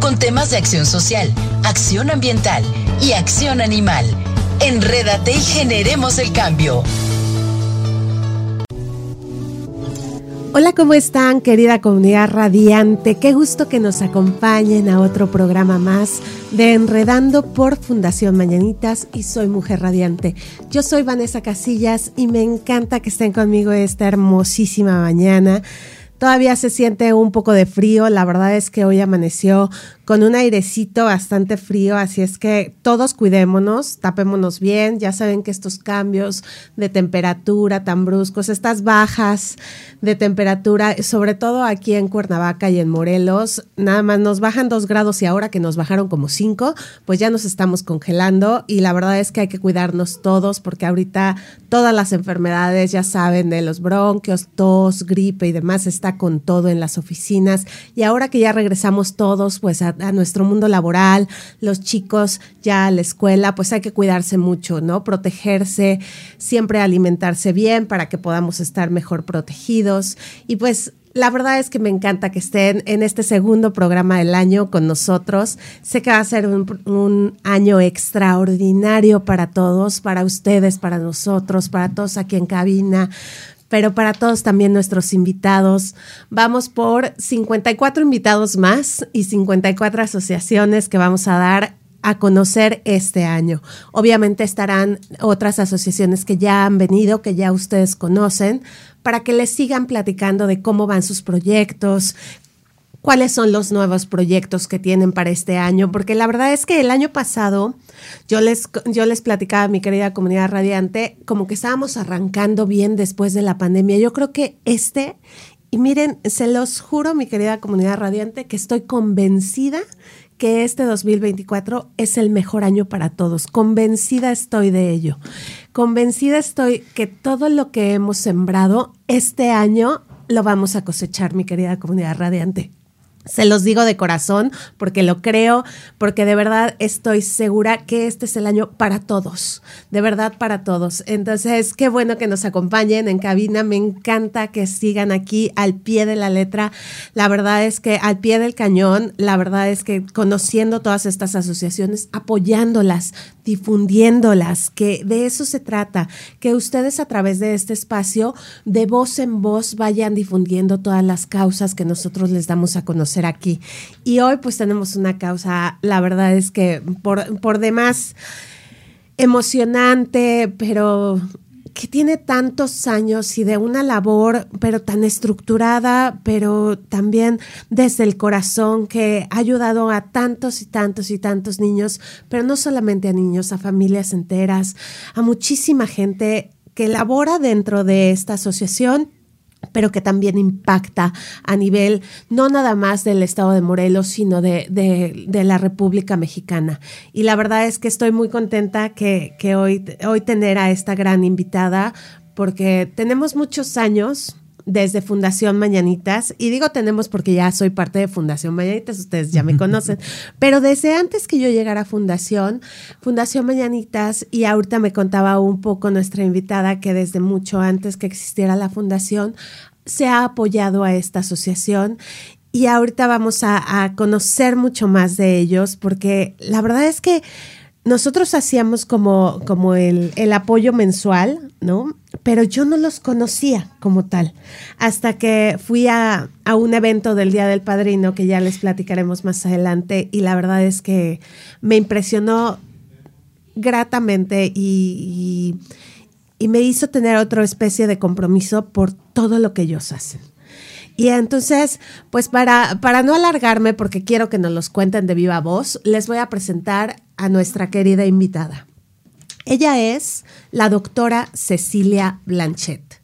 con temas de acción social, acción ambiental y acción animal. Enrédate y generemos el cambio. Hola, ¿cómo están, querida comunidad radiante? Qué gusto que nos acompañen a otro programa más de Enredando por Fundación Mañanitas y soy Mujer Radiante. Yo soy Vanessa Casillas y me encanta que estén conmigo esta hermosísima mañana. Todavía se siente un poco de frío, la verdad es que hoy amaneció con un airecito bastante frío, así es que todos cuidémonos, tapémonos bien, ya saben que estos cambios de temperatura tan bruscos, estas bajas de temperatura, sobre todo aquí en Cuernavaca y en Morelos, nada más nos bajan dos grados y ahora que nos bajaron como cinco, pues ya nos estamos congelando y la verdad es que hay que cuidarnos todos porque ahorita todas las enfermedades, ya saben, de los bronquios, tos, gripe y demás, está con todo en las oficinas. Y ahora que ya regresamos todos pues a a nuestro mundo laboral, los chicos ya a la escuela, pues hay que cuidarse mucho, ¿no? Protegerse, siempre alimentarse bien para que podamos estar mejor protegidos. Y pues la verdad es que me encanta que estén en este segundo programa del año con nosotros. Sé que va a ser un, un, año extraordinario para todos, para ustedes, para nosotros, para todos aquí en cabina, pero para todos también nuestros invitados. Vamos por 54 invitados más y 54 asociaciones que vamos a dar a conocer este año. Obviamente estarán otras asociaciones que ya han venido, que ya ustedes conocen, para que les sigan platicando de cómo van sus proyectos, cuáles son los nuevos proyectos que tienen para este año, porque la verdad es que el año pasado yo les, yo les platicaba a mi querida comunidad radiante, como que estábamos arrancando bien después de la pandemia. Yo creo que este, y miren, se los juro, mi querida comunidad radiante, que estoy convencida que este 2024 es el mejor año para todos. Convencida estoy de ello. Convencida estoy que todo lo que hemos sembrado este año lo vamos a cosechar, mi querida comunidad radiante. Se los digo de corazón porque lo creo, porque de verdad estoy segura que este es el año para todos, de verdad para todos. Entonces, qué bueno que nos acompañen en cabina, me encanta que sigan aquí al pie de la letra. La verdad es que al pie del cañón, la verdad es que conociendo todas estas asociaciones, apoyándolas, difundiéndolas, que de eso se trata, que ustedes a través de este espacio, de voz en voz, vayan difundiendo todas las causas que nosotros les damos a conocer aquí. Y hoy pues tenemos una causa, la verdad es que por, por demás emocionante, pero que tiene tantos años y de una labor, pero tan estructurada, pero también desde el corazón, que ha ayudado a tantos y tantos y tantos niños, pero no solamente a niños, a familias enteras, a muchísima gente que labora dentro de esta asociación pero que también impacta a nivel no nada más del estado de Morelos, sino de, de, la República Mexicana. Y la verdad es que estoy muy contenta que, que hoy, hoy tener a esta gran invitada, porque tenemos muchos años desde Fundación Mañanitas, y digo tenemos porque ya soy parte de Fundación Mañanitas, ustedes ya me conocen, pero desde antes que yo llegara a Fundación, Fundación Mañanitas, y ahorita me contaba un poco nuestra invitada que desde mucho antes que existiera la Fundación, se ha apoyado a esta asociación y ahorita vamos a, a, conocer mucho más de ellos porque la verdad es que nosotros hacíamos como, como el, el, apoyo mensual, ¿no? Pero yo no los conocía como tal, hasta que fui a, a, un evento del Día del Padrino, que ya les platicaremos más adelante, y la verdad es que me impresionó gratamente y, y, me hizo tener otra especie de compromiso por todo lo que ellos hacen. Y entonces, pues para, para no alargarme, porque quiero que nos los cuenten de viva voz, les voy a presentar a nuestra querida invitada. Ella es la doctora Cecilia Blanchet.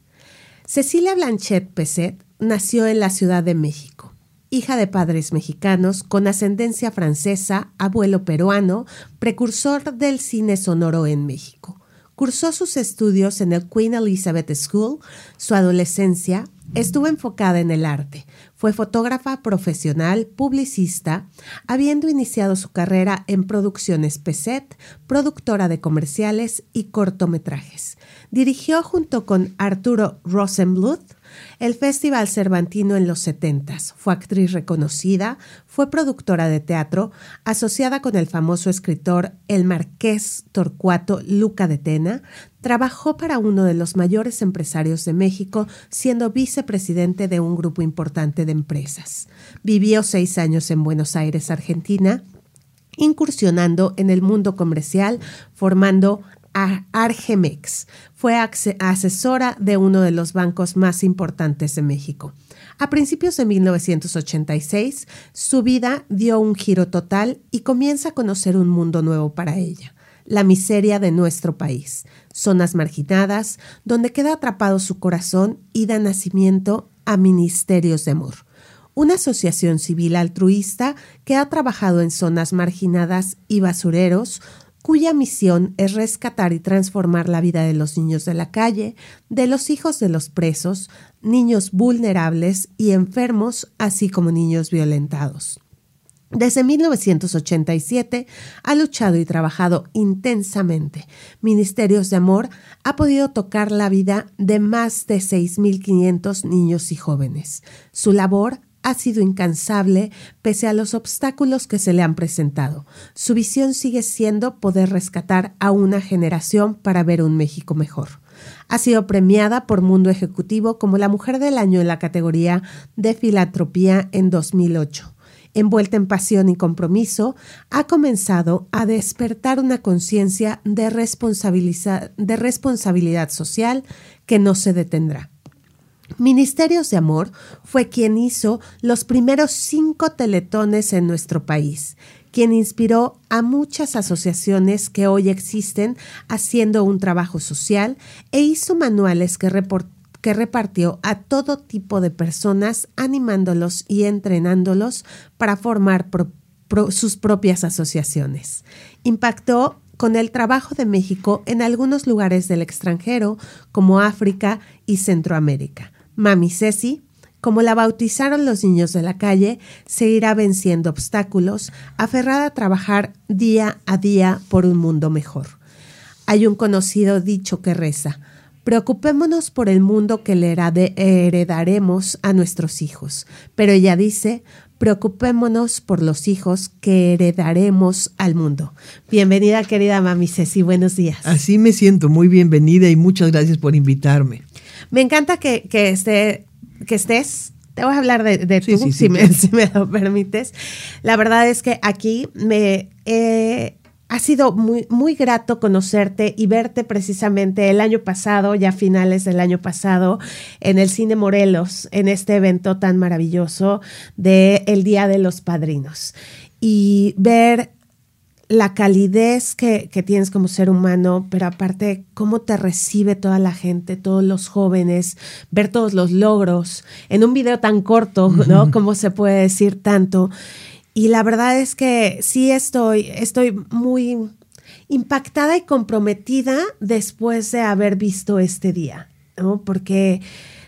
Cecilia Blanchet Peset nació en la Ciudad de México hija de padres mexicanos con ascendencia francesa, abuelo peruano, precursor del cine sonoro en México. Cursó sus estudios en el Queen Elizabeth School. Su adolescencia estuvo enfocada en el arte. Fue fotógrafa profesional, publicista, habiendo iniciado su carrera en producciones PESET, productora de comerciales y cortometrajes. Dirigió junto con Arturo Rosenbluth el Festival Cervantino en los 70. Fue actriz reconocida, fue productora de teatro, asociada con el famoso escritor el marqués Torcuato Luca de Tena, trabajó para uno de los mayores empresarios de México, siendo vicepresidente de un grupo importante de empresas. Vivió seis años en Buenos Aires, Argentina, incursionando en el mundo comercial, formando Argemex. Fue asesora de uno de los bancos más importantes de México. A principios de 1986, su vida dio un giro total y comienza a conocer un mundo nuevo para ella, la miseria de nuestro país, zonas marginadas, donde queda atrapado su corazón y da nacimiento a Ministerios de Amor, una asociación civil altruista que ha trabajado en zonas marginadas y basureros, cuya misión es rescatar y transformar la vida de los niños de la calle, de los hijos de los presos, niños vulnerables y enfermos, así como niños violentados. Desde 1987 ha luchado y trabajado intensamente. Ministerios de Amor ha podido tocar la vida de más de 6.500 niños y jóvenes. Su labor ha sido incansable pese a los obstáculos que se le han presentado. Su visión sigue siendo poder rescatar a una generación para ver un México mejor. Ha sido premiada por Mundo Ejecutivo como la Mujer del Año en la categoría de Filantropía en 2008 envuelta en pasión y compromiso, ha comenzado a despertar una conciencia de, responsabilidad social que no se detendrá. Ministerios de Amor fue quien hizo los primeros cinco teletones en nuestro país, quien inspiró a muchas asociaciones que hoy existen haciendo un trabajo social e hizo manuales que, que repartió a todo tipo de personas, animándolos y entrenándolos para formar sus propias asociaciones. Impactó con el trabajo de México en algunos lugares del extranjero, como África y Centroamérica. Mami Ceci, como la bautizaron los niños de la calle, seguirá venciendo obstáculos, aferrada a trabajar día a día por un mundo mejor. Hay un conocido dicho que reza, preocupémonos por el mundo que le heredaremos a nuestros hijos, pero ella dice, preocupémonos por los hijos que heredaremos al mundo. Bienvenida querida mami Ceci, buenos días. Así me siento, muy bienvenida y muchas gracias por invitarme. Me encanta que, que, esté, que estés. Te voy a hablar de, de tú, si, me, lo permites. La verdad es que aquí me ha sido muy, muy grato conocerte y verte precisamente el año pasado, ya finales del año pasado, en el Cine Morelos, en este evento tan maravilloso de el Día de los Padrinos. Y ver la calidez que, tienes como ser humano, pero aparte cómo te recibe toda la gente, todos los jóvenes, ver todos los logros en un video tan corto, ¿no? Como se puede decir tanto. Y la verdad es que sí estoy, estoy muy impactada y comprometida después de haber visto este día, ¿no? Porque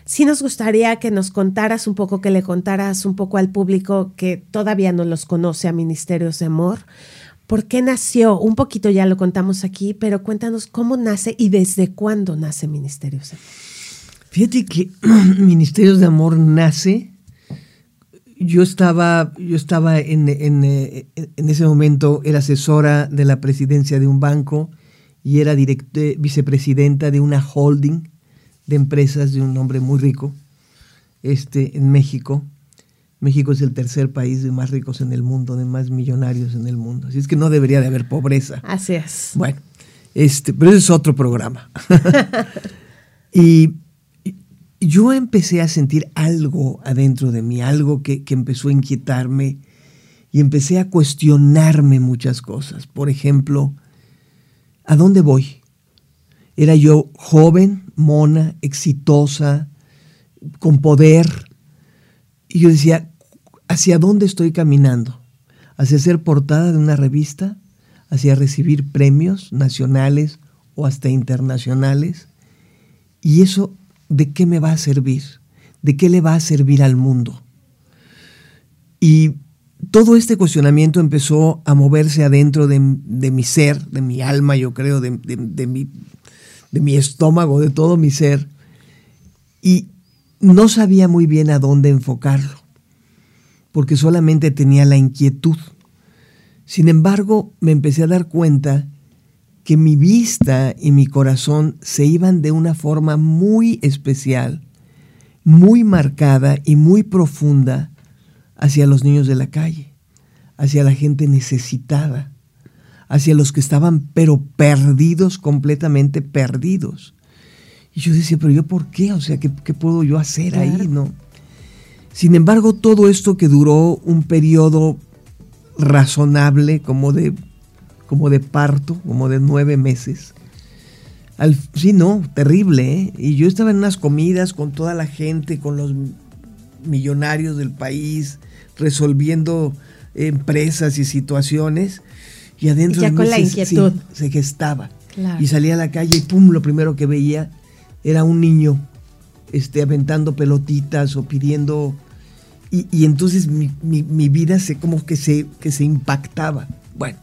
sí nos gustaría que nos contaras un poco, que le contaras un poco al público que todavía no los conoce a Ministerios de Amor ¿Por qué nació? Un poquito ya lo contamos aquí, pero cuéntanos cómo nace y desde cuándo nace Ministerios de Amor. Fíjate que Ministerios de Amor nace. Yo estaba, yo estaba en, eh, ese momento, era asesora de la presidencia de un banco y era vicepresidenta de una holding de empresas de un hombre muy rico este, en México. México es el tercer país de más ricos en el mundo, de más millonarios en el mundo. Así es que no debería de haber pobreza. Así es. Bueno, este, pero ese es otro programa. y, yo empecé a sentir algo adentro de mí, algo que, que empezó a inquietarme y empecé a cuestionarme muchas cosas. Por ejemplo, ¿a dónde voy? Era yo joven, mona, exitosa, con poder, y yo decía, ¿hacia dónde estoy caminando? ¿Hacia ser portada de una revista? ¿Hacia recibir premios nacionales o hasta internacionales? ¿Y eso de qué me va a servir? ¿De qué le va a servir al mundo? Y todo este cuestionamiento empezó a moverse adentro de, mi ser, de mi alma, yo creo, de, mi, de mi estómago, de todo mi ser. Y no sabía muy bien a dónde enfocarlo, porque solamente tenía la inquietud. Sin embargo, me empecé a dar cuenta que mi vista y mi corazón se iban de una forma muy especial, muy marcada y muy profunda hacia los niños de la calle, hacia la gente necesitada, hacia los que estaban pero perdidos, completamente perdidos. Y yo decía, pero yo por qué? O sea, ¿qué, puedo yo hacer ahí? No. Sin embargo, todo esto que duró un periodo razonable, como de, como de parto, como de nueve meses, al, sí, no, terrible. ¿eh? Y yo estaba en unas comidas con toda la gente, con los millonarios del país, resolviendo empresas y situaciones. Y adentro ya con la inquietud. se gestaba. Y salía a la calle y pum, lo primero que veía era un niño este, aventando pelotitas o pidiendo. Y, entonces mi, vida se como que se, que se impactaba. Bueno,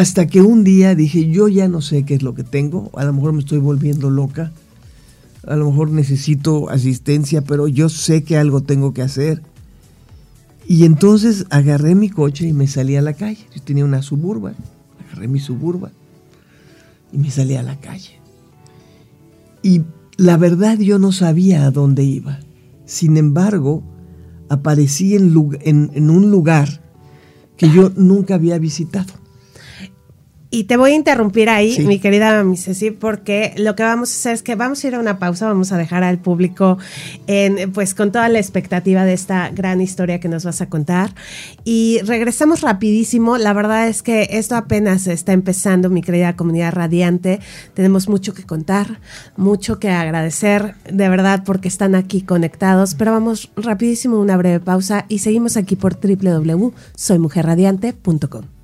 hasta que un día dije, yo ya no sé qué es lo que tengo, a lo mejor me estoy volviendo loca, a lo mejor necesito asistencia, pero yo sé que algo tengo que hacer. Y entonces agarré mi coche y me salí a la calle. Yo tenía una suburba, agarré mi suburba y me salí a la calle. Y la verdad yo no sabía a dónde iba. Sin embargo, aparecí en, en un lugar que yo nunca había visitado. Y te voy a interrumpir ahí, mi querida mi Ceci, porque lo que vamos a hacer es que vamos a ir a una pausa, vamos a dejar al público en, pues con toda la expectativa de esta gran historia que nos vas a contar. Y regresamos rapidísimo. La verdad es que esto apenas está empezando, mi querida comunidad radiante. Tenemos mucho que contar, mucho que agradecer, de verdad, porque están aquí conectados. Pero vamos rapidísimo a una breve pausa y seguimos aquí por www.soymujerradiante.com.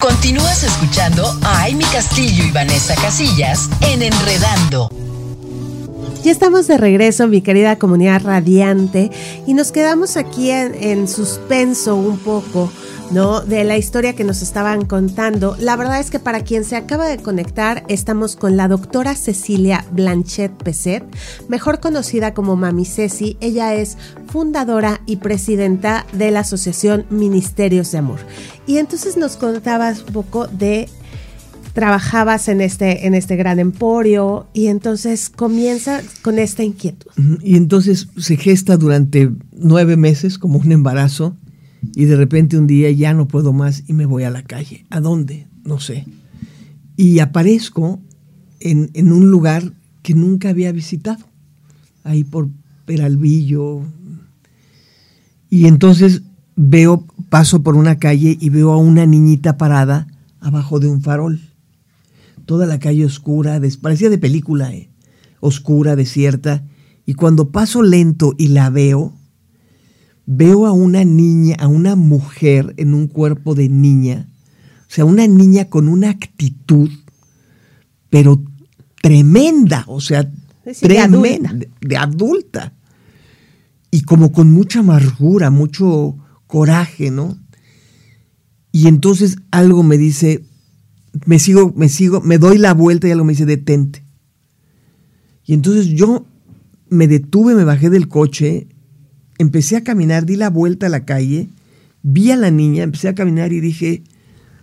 Continúas escuchando a Amy Castillo y Vanessa Casillas en Enredando. Ya estamos de regreso, mi querida comunidad radiante, y nos quedamos aquí en, en suspenso un poco ¿no? De la historia que nos estaban contando. La verdad es que para quien se acaba de conectar, estamos con la doctora Cecilia Blanchet Peset, mejor conocida como Mami Ceci. Ella es fundadora y presidenta de la Asociación Ministerios de Amor. Y entonces nos contabas un poco de trabajabas en este, en este gran emporio y entonces comienza con esta inquietud. Y entonces se gesta durante nueve meses como un embarazo y de repente un día ya no puedo más y me voy a la calle. ¿A dónde? No sé. Y aparezco en, en un lugar que nunca había visitado, ahí por Peralvillo. Y entonces veo, paso por una calle y veo a una niñita parada abajo de un farol. Toda la calle oscura, parecía de película, ¿eh? oscura, desierta. Y cuando paso lento y la veo, veo a una niña, a una mujer en un cuerpo de niña, o sea, una niña con una actitud, pero tremenda, o sea, tremenda, de adulta. Y como con mucha amargura, mucho coraje, ¿no? Y entonces algo me dice, me sigo, me sigo, me doy la vuelta y algo me dice, detente. Y entonces yo me detuve, me bajé del coche empecé a caminar, di la vuelta a la calle, vi a la niña, empecé a caminar y dije,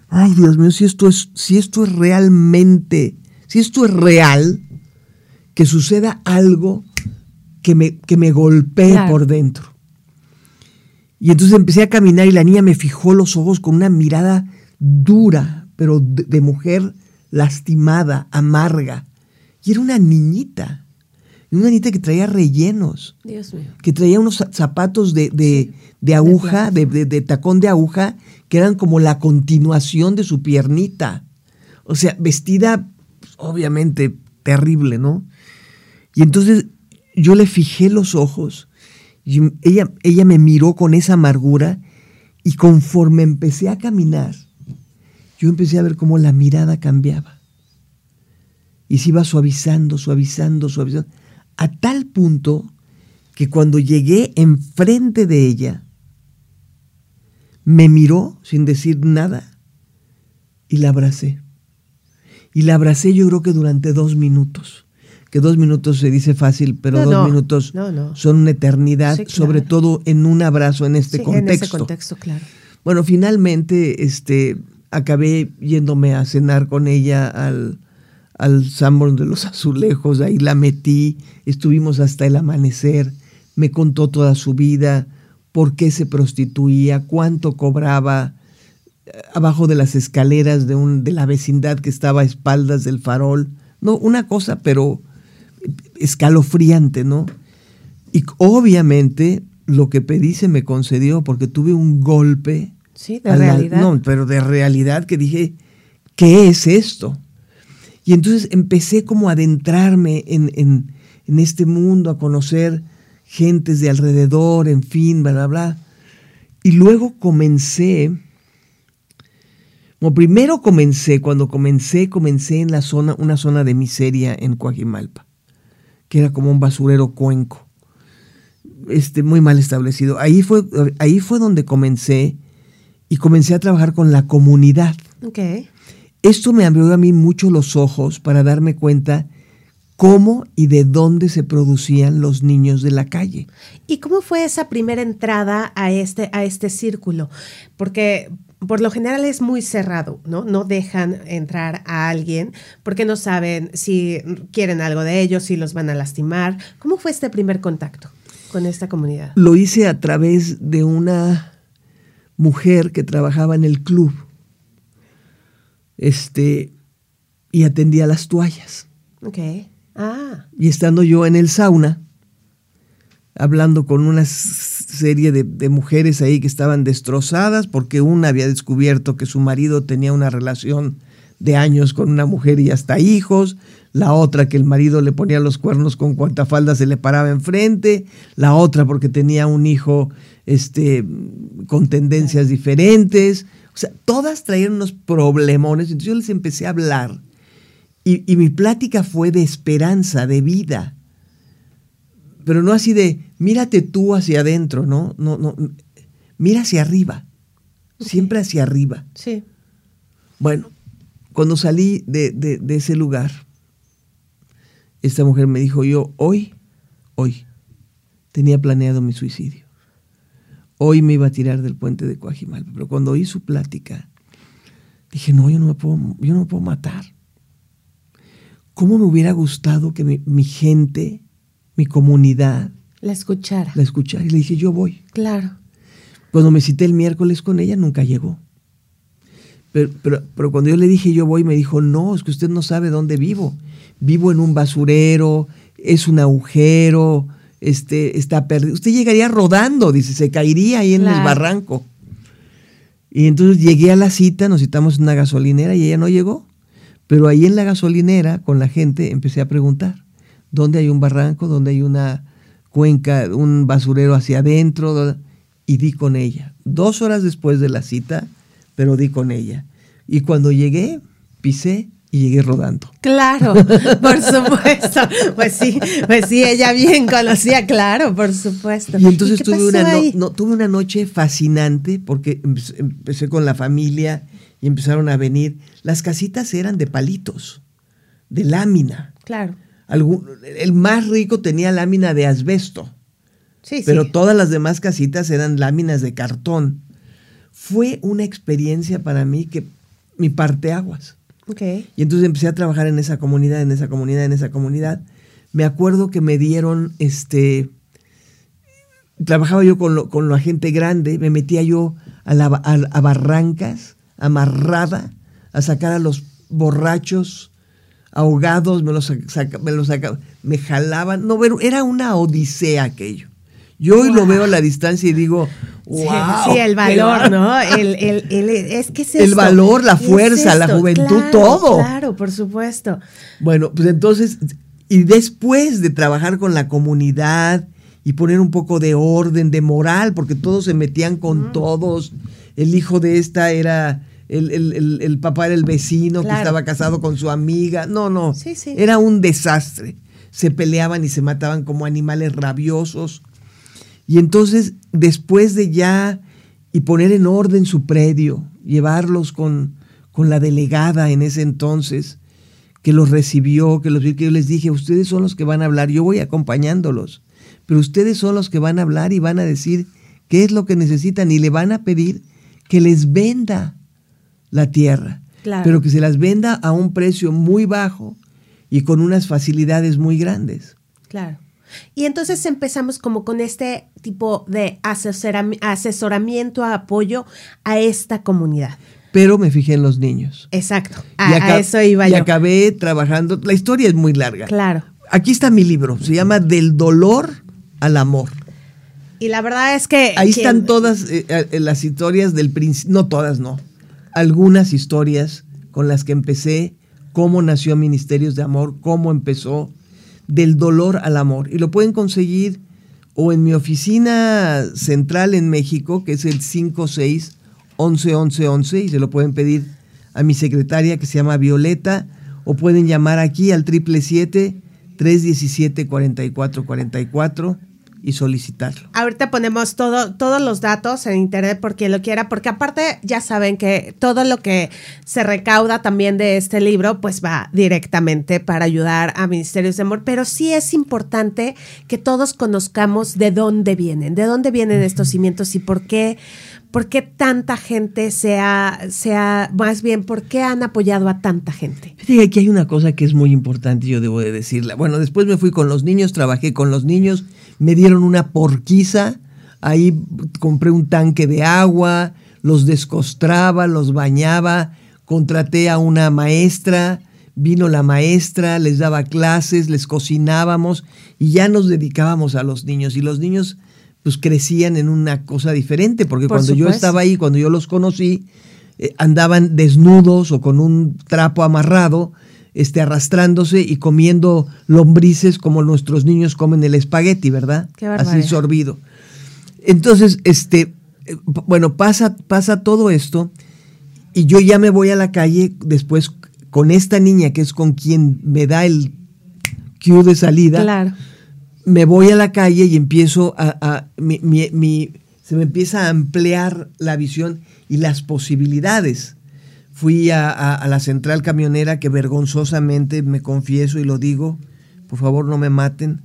ay Dios mío, si esto es, si esto es realmente, si esto es real, que suceda algo que me, que me golpee por dentro. Y entonces empecé a caminar y la niña me fijó los ojos con una mirada dura, pero de mujer lastimada, amarga. Y era una niñita una niñita que traía rellenos. Dios mío. Que traía unos zapatos de, aguja, de, tacón de aguja, que eran como la continuación de su piernita. O sea, vestida, pues, obviamente, terrible, ¿no? Y entonces yo le fijé los ojos y ella, ella me miró con esa amargura y conforme empecé a caminar, yo empecé a ver cómo la mirada cambiaba. Y se iba suavizando, suavizando, suavizando, a tal punto que cuando llegué enfrente de ella, me miró sin decir nada y la abracé. Y la abracé yo creo que durante dos minutos. Que dos minutos se dice fácil, pero dos minutos son una eternidad, sobre todo en un abrazo en este contexto. En ese contexto, claro. Bueno, finalmente este, acabé yéndome a cenar con ella al, al Sanborn de los Azulejos, ahí la metí, estuvimos hasta el amanecer, me contó toda su vida, por qué se prostituía, cuánto cobraba, abajo de las escaleras de, un, de la vecindad que estaba a espaldas del farol. No, una cosa, pero escalofriante, ¿no? Y obviamente lo que pedí se me concedió porque tuve un golpe. Sí, de realidad. no, pero de realidad que dije, ¿qué es esto? Y entonces empecé como a adentrarme en, en, en este mundo, a conocer gentes de alrededor, en fin, bla, bla, bla. Y luego comencé primero comencé, cuando comencé, comencé en la zona, una zona de miseria en Coajimalpa, que era como un basurero cuenco, este, muy mal establecido. Ahí fue, ahí fue donde comencé y comencé a trabajar con la comunidad. Okay. Esto me abrió a mí mucho los ojos para darme cuenta cómo y de dónde se producían los niños de la calle. ¿Y cómo fue esa primera entrada a este, a este círculo? Porque por lo general es muy cerrado, ¿no? No dejan entrar a alguien porque no saben si quieren algo de ellos, si los van a lastimar. ¿Cómo fue este primer contacto con esta comunidad? Lo hice a través de una mujer que trabajaba en el club. Este, y atendía las toallas. Ok. Ah. Y estando yo en el sauna, hablando con una serie de, mujeres ahí que estaban destrozadas porque una había descubierto que su marido tenía una relación de años con una mujer y hasta hijos, la otra que el marido le ponía los cuernos con cuanta falda se le paraba enfrente, la otra porque tenía un hijo este, con tendencias diferentes, o sea, todas traían unos problemones, entonces yo les empecé a hablar y, y mi plática fue de esperanza, de vida, pero no así de, mírate tú hacia adentro, ¿no? No, no, mira hacia arriba, siempre hacia arriba. Sí. Bueno, cuando salí de, de, ese lugar, esta mujer me dijo, yo hoy, hoy, tenía planeado mi suicidio. Hoy me iba a tirar del puente de Coajimalpa, pero cuando oí su plática, dije, no, yo no me puedo, yo no me puedo matar. ¿Cómo me hubiera gustado que mi, mi gente mi comunidad. La escuchara. La escuchara. Y le dije, yo voy. Claro. Cuando me cité el miércoles con ella, nunca llegó. Pero, pero, cuando yo le dije, yo voy, me dijo, no, es que usted no sabe dónde vivo. Vivo en un basurero, es un agujero, este, está perdido. Usted llegaría rodando, dice, se caería ahí en el barranco. Y entonces llegué a la cita, nos citamos en una gasolinera y ella no llegó. Pero ahí en la gasolinera, con la gente, empecé a preguntar donde hay un barranco, donde hay una cuenca, un basurero hacia adentro, y di con ella. Dos horas después de la cita, pero di con ella. Y cuando llegué, pisé y llegué rodando. Claro, por supuesto. Pues sí, pues sí, ella bien conocía, claro, por supuesto. Y entonces tuve, una tuve una noche fascinante porque empecé con la familia y empezaron a venir. Las casitas eran de palitos, de lámina. Claro el más rico tenía lámina de asbesto. Sí, pero todas las demás casitas eran láminas de cartón. Fue una experiencia para mí que mi parteaguas. Okay. Y entonces empecé a trabajar en esa comunidad, en esa comunidad, en esa comunidad. Me acuerdo que me dieron, este, trabajaba yo con, con la gente grande, me metía yo a, la, a barrancas, amarrada, a sacar a los borrachos ahogados, me los, me, los me jalaban. No, era una odisea aquello. Yo hoy lo veo a la distancia y digo, wow. Sí, el valor, ¿no? El, el, el, es que es El valor, la fuerza, la juventud, todo. Claro, por supuesto. Bueno, pues entonces, y después de trabajar con la comunidad y poner un poco de orden, de moral, porque todos se metían con todos. El hijo de esta era el, papá era el vecino que estaba casado con su amiga. No, no. Era un desastre. Se peleaban y se mataban como animales rabiosos. Y entonces, después de ya y poner en orden su predio, llevarlos con, con la delegada en ese entonces, que los recibió, que los que yo les dije, ustedes son los que van a hablar, yo voy acompañándolos, pero ustedes son los que van a hablar y van a decir qué es lo que necesitan y le van a pedir que les venda la tierra, pero que se las venda a un precio muy bajo y con unas facilidades muy grandes. Claro. Y entonces empezamos como con este tipo de asesoramiento, apoyo a esta comunidad. Pero me fijé en los niños. Exacto. A, eso iba y acabé trabajando. La historia es muy larga. Claro. Aquí está mi libro. Se llama Del dolor al amor. Y la verdad es que. Ahí están todas eh, eh, las historias del príncipe. No todas, no algunas historias con las que empecé, cómo nació Ministerios de Amor, cómo empezó, del dolor al amor. Y lo pueden conseguir o en mi oficina central en México, que es el 56 11 11 11, y se lo pueden pedir a mi secretaria que se llama Violeta, o pueden llamar aquí al 777 317 4444 y solicitarlo. Ahorita ponemos todo, todos los datos en internet por quien lo quiera, porque aparte ya saben que todo lo que se recauda también de este libro, pues va directamente para ayudar a Ministerios de Amor, pero sí es importante que todos conozcamos de dónde vienen, de dónde vienen estos cimientos y por qué. ¿Por qué tanta gente se ha, más bien, por qué han apoyado a tanta gente? Fíjate, aquí hay una cosa que es muy importante, yo debo de decirla. Bueno, después me fui con los niños, trabajé con los niños, me dieron una porquiza, ahí compré un tanque de agua, los descostraba, los bañaba, contraté a una maestra, vino la maestra, les daba clases, les cocinábamos y ya nos dedicábamos a los niños. Y los niños pues crecían en una cosa diferente, porque cuando yo estaba ahí, cuando yo los conocí, eh, andaban desnudos o con un trapo amarrado, este, arrastrándose y comiendo lombrices como nuestros niños comen el espagueti, ¿verdad? Así sorbido. Entonces, este, eh, bueno, pasa, pasa todo esto y yo ya me voy a la calle después con esta niña que es con quien me da el cue de salida. Claro. Me voy a la calle y empiezo a, se me empieza a ampliar la visión y las posibilidades Fui a, la central camionera que vergonzosamente me confieso y lo digo, por favor no me maten,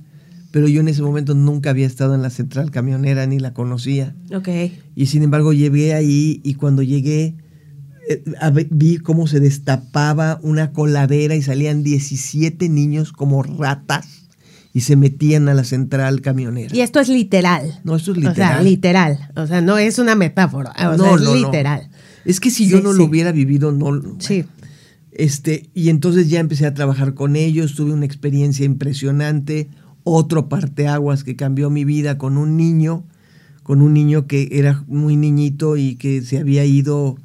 pero yo en ese momento nunca había estado en la central camionera ni la conocía. Ok. Y sin embargo llegué ahí y cuando llegué eh, vi cómo se destapaba una coladera y salían 17 niños como ratas y se metían a la central camionera. Y esto es literal. No, esto es literal. O sea, literal. O sea, no es una metáfora. O no, sea, es literal. Es que si yo no lo hubiera vivido, no. Sí. Este, y entonces ya empecé a trabajar con ellos, tuve una experiencia impresionante, otro parteaguas que cambió mi vida con un niño, con un niño que era muy niñito y que se había ido,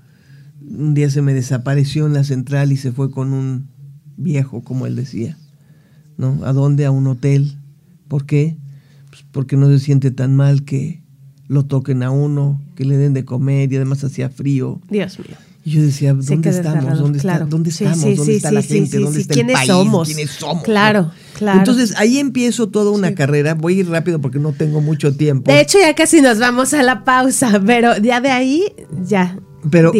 un día se me desapareció en la central y se fue con un viejo, como él decía, ¿no? ¿A dónde? A un hotel. ¿Por qué? Pues porque no se siente tan mal que lo toquen a uno, que le den de comer y además hacía frío. Dios mío. Y yo decía, ¿dónde estamos? ¿Dónde, ¿Dónde estamos? ¿Dónde está la gente? ¿Dónde está el país? Somos? ¿Quiénes somos? Claro, claro. Entonces ahí empiezo toda una carrera. Voy a ir rápido porque no tengo mucho tiempo. De hecho, ya casi nos vamos a la pausa, pero ya de ahí, ya. Pero,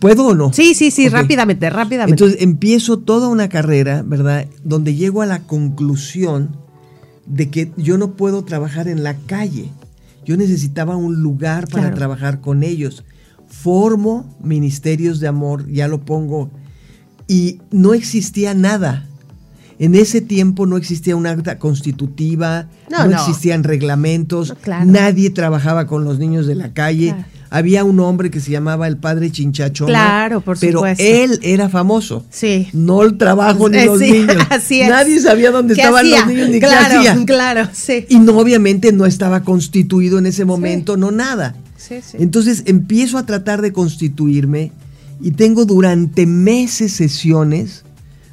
¿puedo o no? Sí, sí, sí, rápidamente, rápidamente. Entonces empiezo toda una carrera, ¿verdad? Donde llego a la conclusión de que yo no puedo trabajar en la calle. Yo necesitaba un lugar para trabajar con ellos. Formo ministerios de amor, ya lo pongo, y no existía nada. En ese tiempo no existía una acta constitutiva, no, existían reglamentos, nadie trabajaba con los niños de la calle. Había un hombre que se llamaba el padre Chinchacho. Claro, por pero supuesto. él era famoso. Sí. No el trabajo ni Eh, los sí, niños. así es. Nadie sabía dónde ¿Qué estaban hacía? los niños ni claro, qué hacía. Claro, sí. Y no, obviamente no estaba constituido en ese momento, no nada. Sí, sí. Entonces empiezo a tratar de constituirme y tengo durante meses sesiones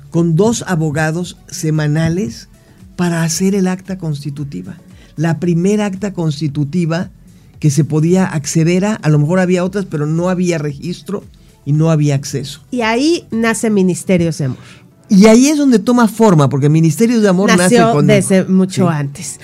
con dos abogados semanales para hacer el acta constitutiva. La primera acta constitutiva que se podía acceder a, a lo mejor había otras, pero no había registro y no había acceso. Y ahí nace Ministerios de Amor. Y ahí es donde toma forma, porque Ministerios de Amor nace Nació con... desde mucho Sí. antes.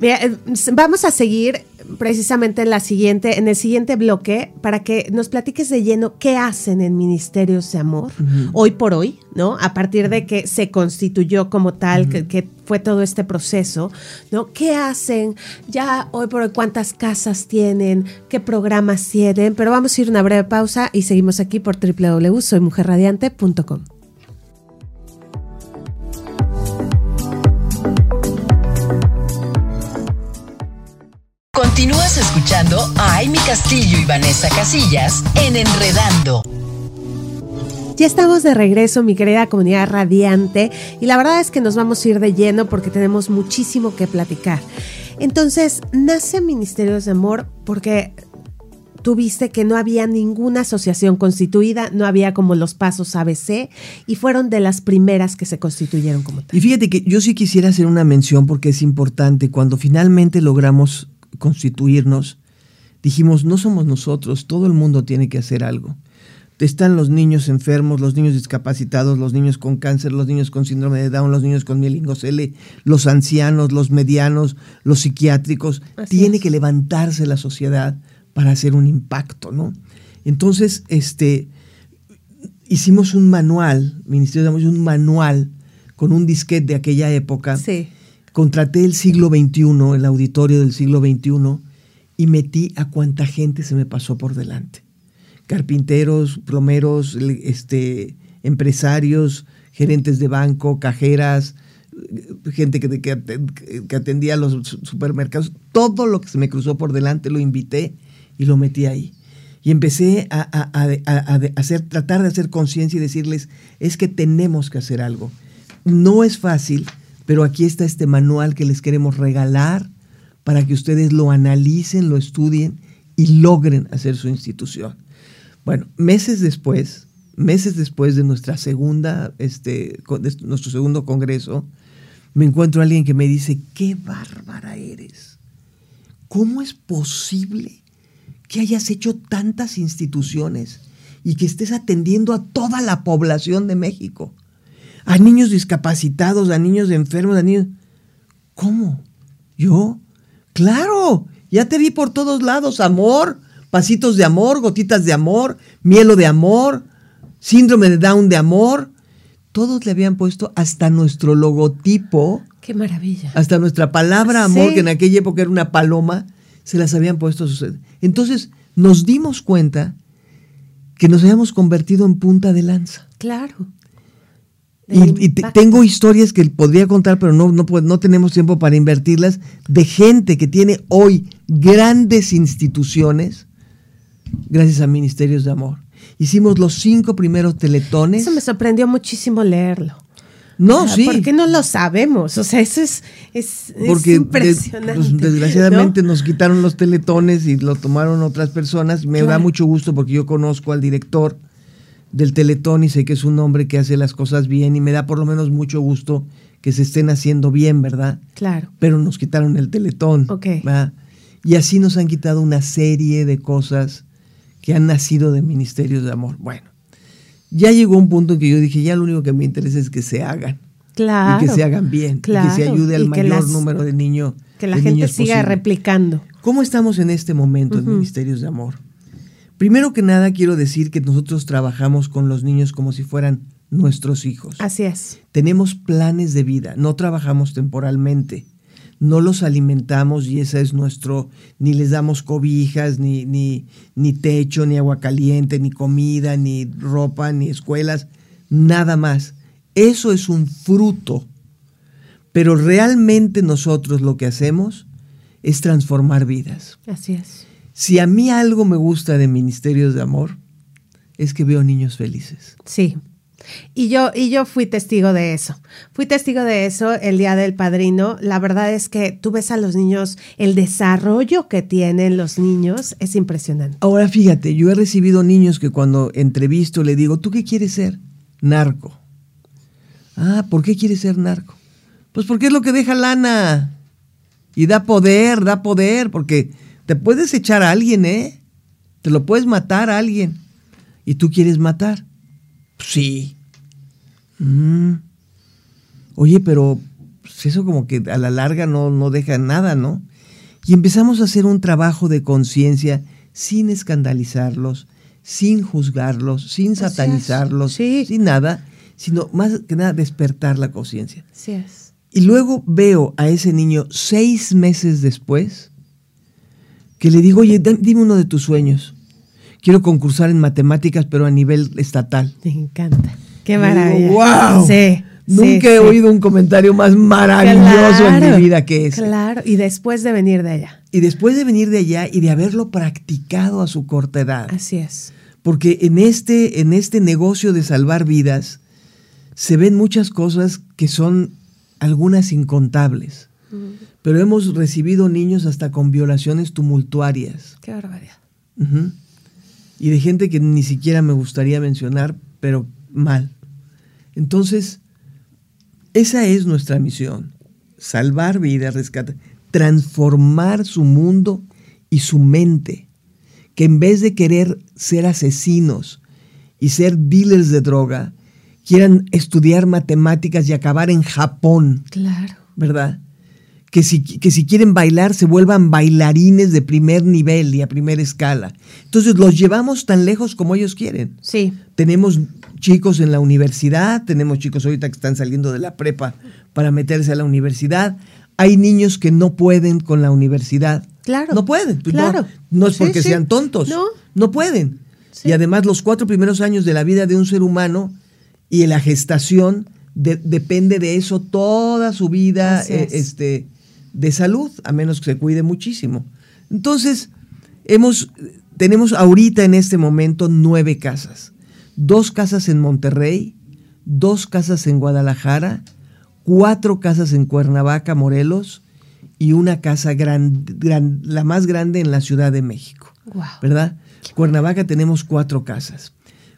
Mira, eh, vamos a seguir precisamente en la siguiente, en el siguiente bloque, para que nos platiques de lleno qué hacen en Ministerios de Amor hoy por hoy, ¿no? A partir de que se constituyó como tal, que, que fue todo este proceso, ¿no? ¿Qué hacen? Ya hoy por hoy, ¿cuántas casas tienen? ¿Qué programas tienen? Pero vamos a ir a una breve pausa y seguimos aquí por www.soymujerradiante.com. Continúas escuchando a Amy Castillo y Vanessa Casillas en Enredando. Ya estamos de regreso, mi querida comunidad radiante, y la verdad es que nos vamos a ir de lleno porque tenemos muchísimo que platicar. Entonces, nace Ministerios de Amor porque tú viste que no había ninguna asociación constituida, no había como los pasos ABC, y fueron de las primeras que se constituyeron como tal. Y fíjate que yo sí quisiera hacer una mención porque es importante. Cuando finalmente logramos constituirnos, dijimos, no somos nosotros, todo el mundo tiene que hacer algo. Están los niños enfermos, los niños discapacitados, los niños con cáncer, los niños con síndrome de Down, los niños con mielingocele, los ancianos, los medianos, los psiquiátricos. Así tiene es. que levantarse la sociedad para hacer un impacto, ¿no? Entonces, este, hicimos un manual, Ministerio de Amor, un manual con un disquete de aquella época. Sí. Contraté el siglo XXI, el auditorio del siglo XXI, y metí a cuanta gente se me pasó por delante. Carpinteros, plomeros, este, empresarios, gerentes de banco, cajeras, gente que, que que atendía los su- supermercados, todo lo que se me cruzó por delante lo invité y lo metí ahí. Y empecé a, a- a- a- hacer, tratar de hacer conciencia y decirles, es que tenemos que hacer algo. No es fácil, pero aquí está este manual que les queremos regalar para que ustedes lo analicen, lo estudien y logren hacer su institución. Bueno, meses después, meses después de nuestra segunda, este, nuestro segundo congreso, me encuentro a alguien que me dice, qué bárbara eres. ¿Cómo es posible que hayas hecho tantas instituciones y que estés atendiendo a toda la población de México? A niños discapacitados, a niños enfermos, a niños... ¿Cómo? ¿Yo? Claro, ya te vi por todos lados, amor, pasitos de amor, gotitas de amor, mielo de amor, síndrome de Down de amor. Todos le habían puesto hasta nuestro logotipo, Qué maravilla. hasta nuestra palabra amor, Sí. que en aquella época era una paloma, se las habían puesto a suceder. Entonces nos dimos cuenta que nos habíamos convertido en punta de lanza. Claro. Y, tengo historias que podría contar, pero no, no, no tenemos tiempo para invertirlas, de gente que tiene hoy grandes instituciones gracias a Ministerios de Amor. Hicimos los cinco primeros teletones. Eso me sorprendió muchísimo leerlo. No, sea, sí. ¿Por qué no lo sabemos? O sea, eso es, es, Porque impresionante. pues, desgraciadamente ¿no? nos quitaron los teletones y lo tomaron otras personas. Me da mucho gusto porque yo conozco al director del teletón y sé que es un hombre que hace las cosas bien y me da por lo menos mucho gusto que se estén haciendo bien, ¿verdad? Claro. pero nos quitaron el teletón. Ok. ¿verdad? Y así nos han quitado una serie de cosas que han nacido de ministerios de amor. Bueno, ya llegó un punto en que yo dije, ya lo único que me interesa es que se hagan. Claro. Y que se hagan bien. Claro. Y que se ayude al mayor las- número de niños. Que la de gente siga posible. replicando. ¿Cómo estamos en este momento en Ministerios de Amor? Primero que nada quiero decir que nosotros trabajamos con los niños como si fueran nuestros hijos. Así es. Tenemos planes de vida, no trabajamos temporalmente, no los alimentamos y ese es nuestro, ni les damos cobijas, ni, ni, ni techo, ni agua caliente, ni comida, ni ropa, ni escuelas, nada más. Eso es un fruto. Pero realmente nosotros lo que hacemos es transformar vidas. Así es. Si a mí algo me gusta de Ministerios de Amor, es que veo niños felices. Sí. Y yo, y yo fui testigo de eso. Fui testigo de eso el día del padrino. La verdad es que tú ves a los niños, el desarrollo que tienen los niños es impresionante. Ahora fíjate, yo he recibido niños que cuando entrevisto le digo, ¿tú qué quieres ser? Narco. Ah, ¿por qué quieres ser narco? Pues porque es lo que deja lana. Y da poder, da poder, porque te puedes echar a alguien, ¿eh? Te lo puedes matar a alguien. ¿Y tú quieres matar? Sí. Mm. Oye, pero pues, eso como que a la larga no, no deja nada, ¿no? Y empezamos a hacer un trabajo de conciencia sin escandalizarlos, sin juzgarlos, sin satanizarlos, sin nada, sino más que nada despertar la conciencia. Sí es. Y luego veo a ese niño seis meses después que le digo, oye, dime uno de tus sueños quiero concursar en matemáticas, pero a nivel estatal. Me encanta. Qué maravilla. ¡Wow! Sí. Nunca he oído un comentario más maravilloso en mi vida que ese. Claro, y después de venir de allá. Y después de venir de allá y de haberlo practicado a su corta edad. Así es. Porque en este, en este negocio de salvar vidas se ven muchas cosas que son algunas incontables. Mm. Pero hemos recibido niños hasta con violaciones tumultuarias. Qué barbaridad y de gente que ni siquiera me gustaría mencionar, pero mal. Entonces, esa es nuestra misión, salvar vidas, rescatar, transformar su mundo y su mente, que en vez de querer ser asesinos y ser dealers de droga, quieran estudiar matemáticas y acabar en Japón. Claro. ¿Verdad? Que si, que si quieren bailar se vuelvan bailarines de primer nivel y a primera escala. Entonces los llevamos tan lejos como ellos quieren. Sí. Tenemos chicos en la universidad, tenemos chicos ahorita que están saliendo de la prepa para meterse a la universidad. Hay niños que no pueden con la universidad. Claro. No pueden. Pues claro. No, es porque sean tontos. No. No pueden. Y además los cuatro primeros años de la vida de un ser humano y la gestación depende de eso toda su vida. Eh, este, de salud, a menos que se cuide muchísimo. Entonces, hemos, tenemos ahorita en este momento nueve casas. Dos casas en Monterrey, dos casas en Guadalajara, cuatro casas en Cuernavaca, Morelos, y una casa gran, la más grande en la Ciudad de México. ¿Verdad? Cuernavaca tenemos cuatro casas.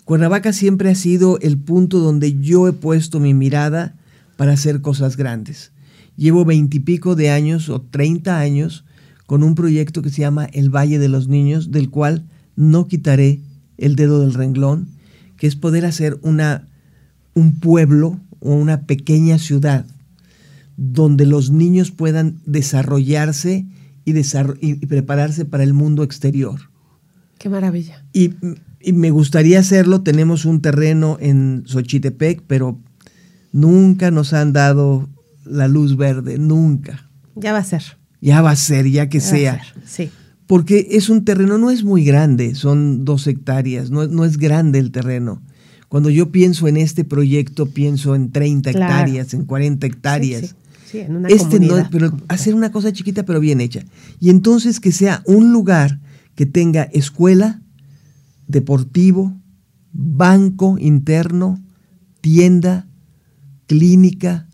Cuernavaca siempre ha sido el punto donde yo he puesto mi mirada para hacer cosas grandes. Llevo veintipico de años o treinta años con un proyecto que se llama El Valle de los Niños, del cual no quitaré el dedo del renglón, que es poder hacer una, un pueblo o una pequeña ciudad donde los niños puedan desarrollarse y, y prepararse para el mundo exterior. Qué maravilla. Y, y, me gustaría hacerlo. Tenemos un terreno en Xochitepec, pero nunca nos han dado la luz verde, nunca. Ya va a ser. Ya va a ser, ya que sea. Sí. Porque es un terreno, no es muy grande, son dos hectáreas, no, es grande el terreno. Cuando yo pienso en este proyecto, pienso en 30 hectáreas, en 40 hectáreas. Sí, en una este no, pero hacer una cosa chiquita pero bien hecha. Y entonces que sea un lugar que tenga escuela, deportivo, banco interno, tienda, clínica,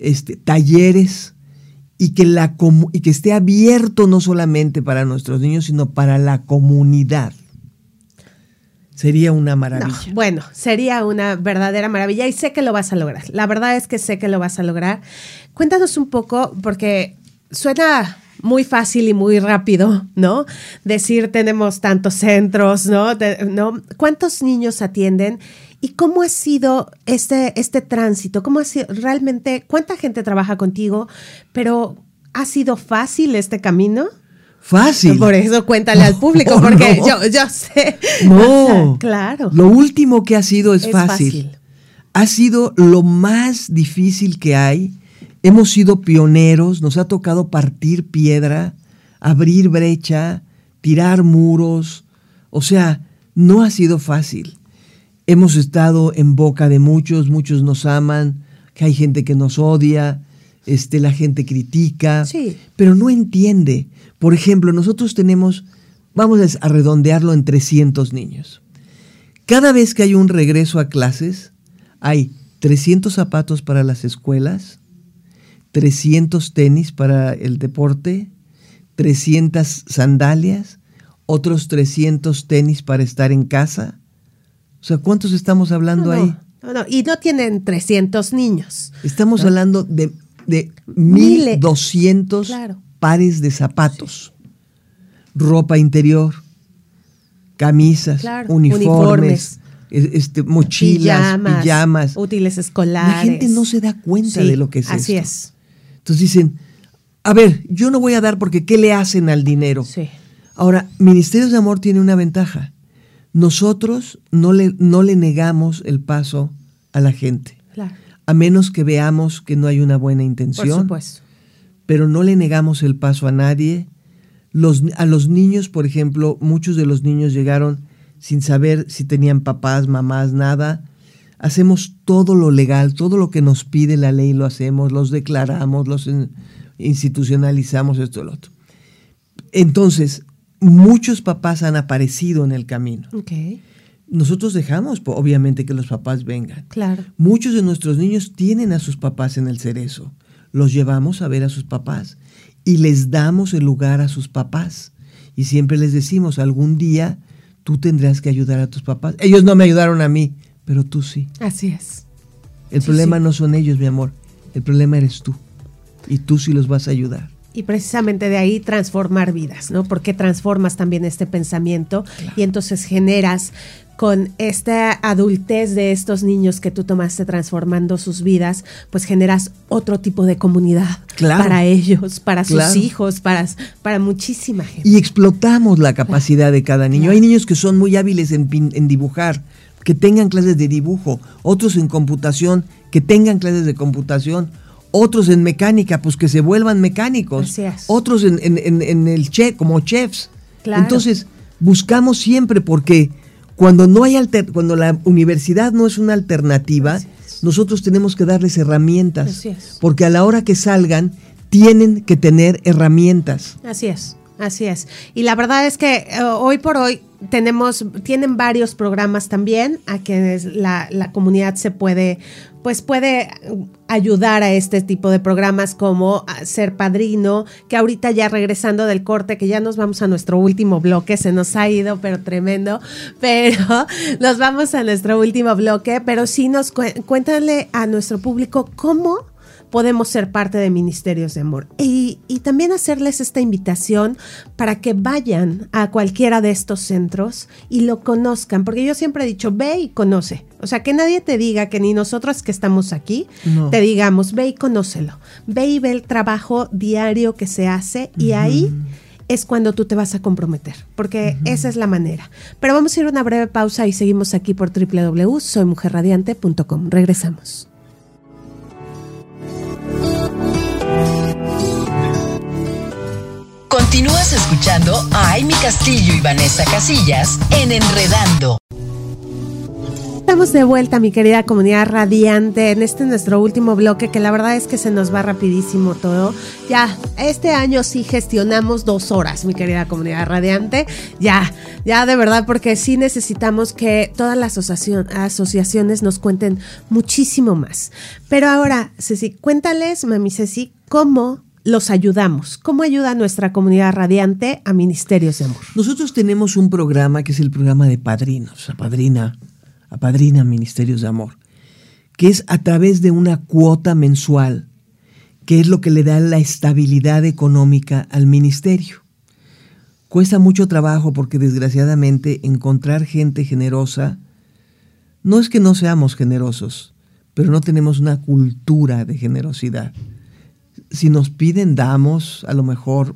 este, talleres y que, la, y que esté abierto no solamente para nuestros niños, sino para la comunidad. Sería una maravilla. bueno, sería una verdadera maravilla y sé que lo vas a lograr. La verdad es que sé que lo vas a lograr. Cuéntanos un poco, porque suena muy fácil y muy rápido, ¿no? Decir tenemos tantos centros, ¿no? ¿no? ¿Cuántos niños atienden? ¿Y cómo ha sido este, este tránsito? ¿Cómo ha sido realmente? ¿Cuánta gente trabaja contigo? Pero ¿ha sido fácil este camino? Fácil. Por eso cuéntale al público, porque yo, yo, sé. No. claro. Lo último que ha sido es, fácil. Ha sido lo más difícil que hay. Hemos sido pioneros, nos ha tocado partir piedra, abrir brecha, tirar muros. O sea, no ha sido fácil. Hemos estado en boca de muchos, muchos nos aman, que hay gente que nos odia, este, la gente critica, pero no entiende. Por ejemplo, nosotros tenemos vamos a redondearlo en 300 niños. Cada vez que hay un regreso a clases, hay 300 zapatos para las escuelas, 300 tenis para el deporte, 300 sandalias, otros 300 tenis para estar en casa. O sea, ¿cuántos estamos hablando ahí? No, y no tienen 300 niños. Estamos hablando de, de 1.200 pares de zapatos, ropa interior, camisas, uniformes, Este, mochilas, pijamas, útiles escolares. La gente no se da cuenta de lo que es así es. Entonces dicen, a ver, yo no voy a dar porque ¿qué le hacen al dinero? Sí. Ahora, Ministerios de Amor tiene una ventaja. Nosotros no le, no le negamos el paso a la gente. Claro. A menos que veamos que no hay una buena intención. Por supuesto. Pero no le negamos el paso a nadie. Los, a los niños, por ejemplo, muchos de los niños llegaron sin saber si tenían papás, mamás, nada hacemos todo lo legal, todo lo que nos pide la ley lo hacemos, los declaramos, los institucionalizamos, esto y lo otro. Entonces, muchos papás han aparecido en el camino. Nosotros dejamos, obviamente, que los papás vengan. Claro. Muchos de nuestros niños tienen a sus papás en el cerezo. Los llevamos a ver a sus papás y les damos el lugar a sus papás. Y siempre les decimos, algún día tú tendrás que ayudar a tus papás. Ellos no me ayudaron a mí, pero tú sí. Así es. El problema no son ellos, mi amor. El problema eres tú. Y tú sí los vas a ayudar. Y precisamente de ahí transformar vidas, ¿no? Porque transformas también este pensamiento y entonces generas con esta adultez de estos niños que tú tomaste transformando sus vidas, pues generas otro tipo de comunidad para ellos, para sus hijos, para, para muchísima gente. Y explotamos la capacidad de cada niño. Hay niños que son muy hábiles en, en dibujar, que tengan clases de dibujo, otros en computación, que tengan clases de computación, otros en mecánica, pues que se vuelvan mecánicos, otros en, el chef, como chefs. Entonces, buscamos siempre porque cuando no hay alter, cuando la universidad no es una alternativa, nosotros tenemos que darles herramientas, porque a la hora que salgan tienen que tener herramientas. Así es. Así es. Y la verdad es que eh, hoy por hoy tenemos, tienen varios programas también a que la, la, comunidad se puede, pues puede ayudar a este tipo de programas como ser padrino, que ahorita ya regresando del corte, que ya nos vamos a nuestro último bloque, se nos ha ido, pero tremendo, pero nos vamos a nuestro último bloque, pero sí nos cuéntale a nuestro público cómo podemos ser parte de Ministerios de Amor. Y, también hacerles esta invitación para que vayan a cualquiera de estos centros y lo conozcan, porque yo siempre he dicho, ve y conoce. O sea, que nadie te diga que ni nosotros que estamos aquí, te digamos, ve y conócelo. Ve y ve el trabajo diario que se hace y ahí es cuando tú te vas a comprometer, porque esa es la manera. Pero vamos a ir a una breve pausa y seguimos aquí por www.soymujerradiante.com. Regresamos. Continúas escuchando a Amy Castillo y Vanessa Casillas en Enredando. Estamos de vuelta, mi querida comunidad radiante, en este nuestro último bloque, que la verdad es que se nos va rapidísimo todo. Ya, este año sí gestionamos dos horas, mi querida comunidad radiante. Ya, ya de verdad, porque sí necesitamos que todas las asociaciones nos cuenten muchísimo más. Pero ahora, Ceci, cuéntales, mami Ceci, cómo los ayudamos? ¿Cómo ayuda nuestra comunidad radiante a Ministerios de Amor? Nosotros tenemos un programa que es el programa de padrinos, a padrina, a padrina Ministerios de Amor, que es a través de una cuota mensual, que es lo que le da la estabilidad económica al ministerio. Cuesta mucho trabajo porque desgraciadamente encontrar gente generosa, no es que no seamos generosos, pero no tenemos una cultura de generosidad si nos piden, damos a lo mejor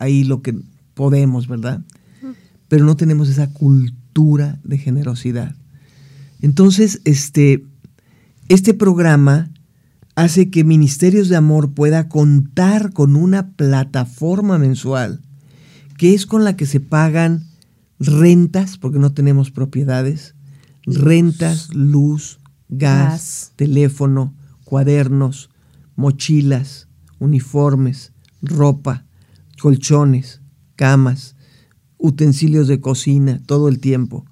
ahí lo que podemos, ¿verdad? Pero no tenemos esa cultura de generosidad. Entonces, este, este programa hace que Ministerios de Amor pueda contar con una plataforma mensual que es con la que se pagan rentas, porque no tenemos propiedades, rentas, luz, gas, teléfono, cuadernos, mochilas, uniformes, ropa, colchones, camas, utensilios de cocina todo el tiempo,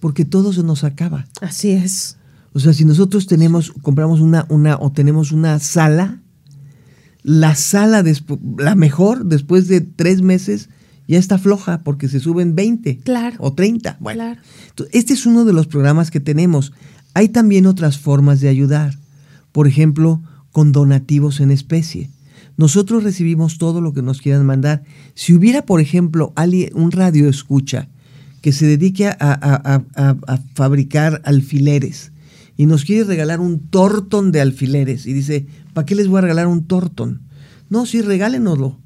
porque todo se nos acaba. Así es. O sea, si nosotros tenemos, compramos una, una o tenemos una sala, la sala, la mejor, después de tres meses, ya está floja porque se suben 20 claro, o 30. Bueno, este es uno de los programas que tenemos. Hay también otras formas de ayudar. Por ejemplo, con donativos en especie. Nosotros recibimos todo lo que nos quieran mandar. Si hubiera, por ejemplo, alguien, un radio escucha que se dedique a, a, fabricar alfileres y nos quiere regalar un tortón de alfileres y dice, ¿para qué les voy a regalar un tortón? No, sí, regálenoslo.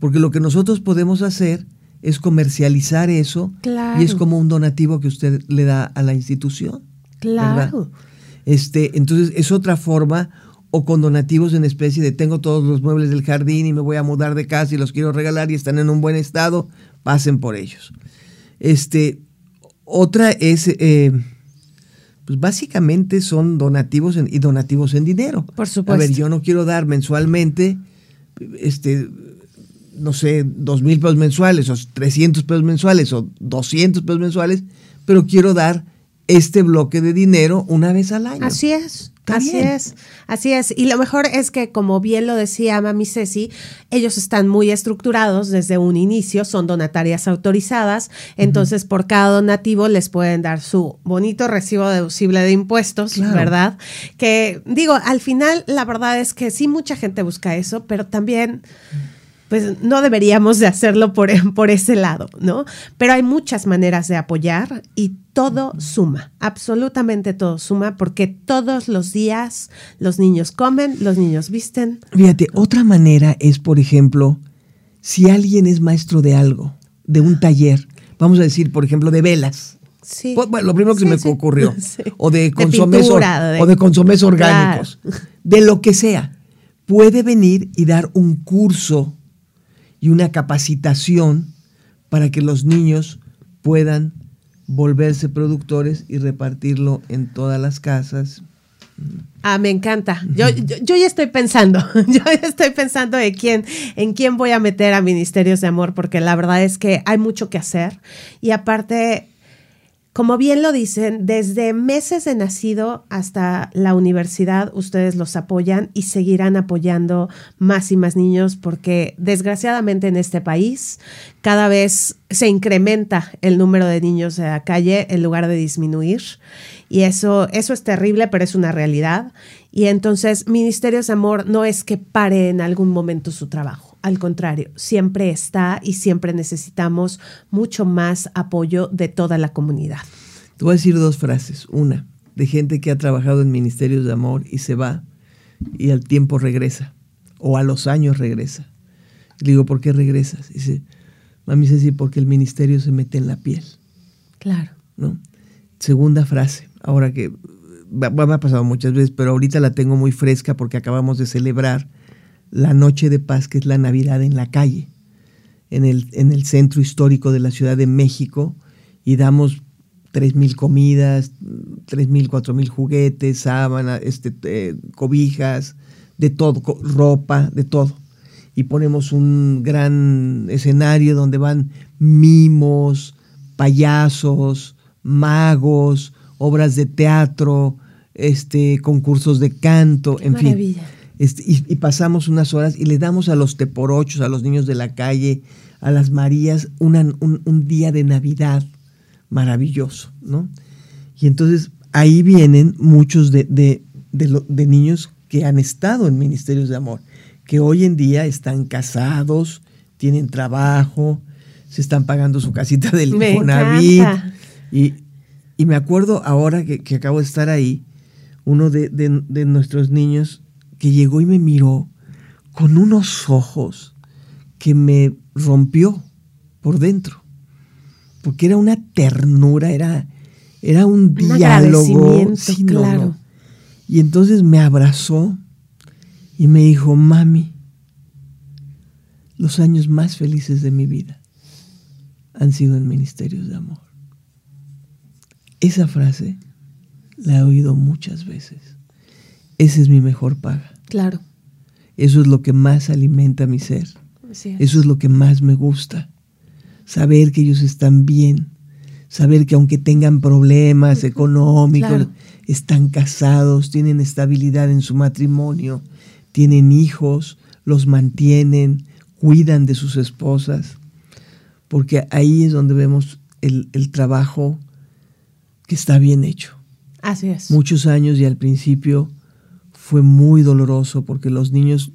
Porque lo que nosotros podemos hacer es comercializar eso y es como un donativo que usted le da a la institución. Claro. Este, entonces es otra forma o con donativos en especie de tengo todos los muebles del jardín y me voy a mudar de casa y los quiero regalar y están en un buen estado, pasen por ellos. Este, otra es, eh, pues básicamente son donativos y donativos en dinero. Por supuesto. A ver, yo no quiero dar mensualmente, este, no sé, dos mil pesos mensuales o 300 pesos mensuales o 200 pesos mensuales, pero quiero dar este bloque de dinero una vez al año. Así es. Así es, así es. Y lo mejor es que, como bien lo decía Mami Ceci, ellos están muy estructurados desde un inicio, son donatarias autorizadas, entonces por cada donativo les pueden dar su bonito recibo deducible de impuestos, ¿verdad? Que digo, al final la verdad es que sí mucha gente busca eso, pero también pues no deberíamos de hacerlo por, por ese lado, ¿no? Pero hay muchas maneras de apoyar y todo suma, absolutamente todo suma, porque todos los días los niños comen, los niños visten. Fíjate, otra manera es, por ejemplo, si alguien es maestro de algo, de un taller, vamos a decir, por ejemplo, de velas. Sí. Pues, bueno, lo primero que se me ocurrió. O de consomés, o de consomés orgánicos. De lo que sea. Puede venir y dar un curso y una capacitación para que los niños puedan volverse productores y repartirlo en todas las casas. Ah, me encanta. Yo, yo, ya estoy pensando, yo ya estoy pensando de quién, en quién voy a meter a Ministerios de Amor, porque la verdad es que hay mucho que hacer. Y aparte, como bien lo dicen, desde meses de nacido hasta la universidad, ustedes los apoyan y seguirán apoyando más y más niños porque desgraciadamente en este país cada vez se incrementa el número de niños de la calle en lugar de disminuir. Y eso, eso es terrible, pero es una realidad. Y entonces, Ministerios Amor no es que pare en algún momento su trabajo al contrario, siempre está y siempre necesitamos mucho más apoyo de toda la comunidad. Te voy a decir dos frases. Una, de gente que ha trabajado en ministerios de amor y se va y al tiempo regresa o a los años regresa. Le digo, ¿por qué regresas? Dice, mami sí, porque el ministerio se mete en la piel. Claro. ¿No? Segunda frase, ahora que me ha pasado muchas veces, pero ahorita la tengo muy fresca porque acabamos de celebrar la Noche de Paz, que es la Navidad en la calle, en el, en el centro histórico de la Ciudad de México, y damos tres mil comidas, tres mil, cuatro mil juguetes, sábanas, este, eh, cobijas, de todo, ropa, de todo. Y ponemos un gran escenario donde van mimos, payasos, magos, obras de teatro, este, concursos de canto, en fin. Este, y, pasamos unas horas y le damos a los teporochos, a los niños de la calle, a las Marías, un, día de Navidad maravilloso, ¿no? Y entonces ahí vienen muchos de, de, niños que han estado en ministerios de amor, que hoy en día están casados, tienen trabajo, se están pagando su casita del Infonavit. Y, y me acuerdo ahora que, que, acabo de estar ahí, uno de, de, nuestros niños que llegó y me miró con unos ojos que me rompió por dentro, porque era una ternura, era, era un, diálogo. claro. Y entonces me abrazó y me dijo, mami, los años más felices de mi vida han sido en ministerios de amor. Esa frase la he oído muchas veces. Esa es mi mejor paga. Claro. Eso es lo que más alimenta mi ser. Eso es lo que más me gusta. saber que ellos están bien, saber que aunque tengan problemas económicos, están casados, tienen estabilidad en su matrimonio, tienen hijos, los mantienen, cuidan de sus esposas, porque ahí es donde vemos el, el trabajo que está bien hecho. Así es. Muchos años y al principio fue muy doloroso porque los niños,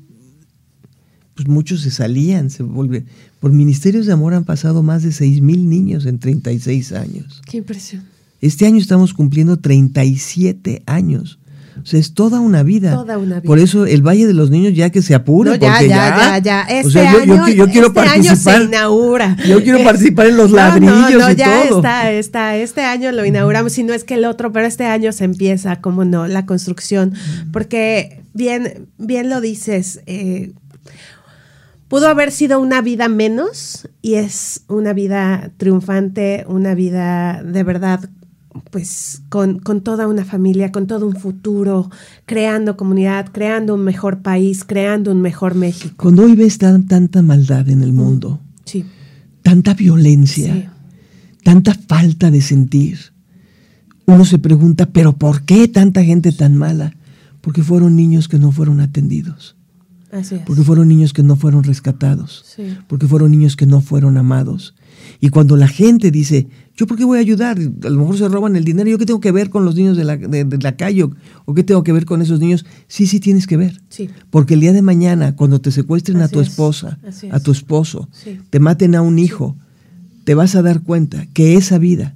pues muchos se salían, se volvían. Por ministerios de amor han pasado más de 6 mil niños en 36 años. Qué impresión. Este año estamos cumpliendo 37 años. O sea, es toda una vida. Toda una vida. Por eso el Valle de los Niños ya que se apure. No, ya, porque ya, ya, ya. Este o sea, yo, año, yo, yo quiero este participar. año se inaugura. Yo quiero participar en los No, ladrillos no, no, y ya todo. está, está. Este año lo inauguramos, si no es que el otro, pero este año se empieza, como no, la construcción. Porque bien, bien lo dices, eh, pudo haber sido una vida menos y es una vida triunfante, una vida de verdad pues con, con, toda una familia, con todo un futuro, creando comunidad, creando un mejor país, creando un mejor México. Cuando hoy ves tan, tanta maldad en el mundo, sí. tanta violencia, sí. tanta falta de sentir, uno se pregunta, pero ¿por qué tanta gente tan mala? Porque fueron niños que no fueron atendidos. Así es. Porque fueron niños que no fueron rescatados. Sí. Porque fueron niños que no fueron amados. Y cuando la gente dice, ¿yo por qué voy a ayudar? A lo mejor se roban el dinero. ¿Yo qué tengo que ver con los niños de la, de, de la calle? ¿O, ¿O qué tengo que ver con esos niños? Sí, sí tienes que ver. Sí. Porque el día de mañana, cuando te secuestren Así a tu es. esposa, a tu esposo, Sí. te maten a un hijo, te vas a dar cuenta que esa vida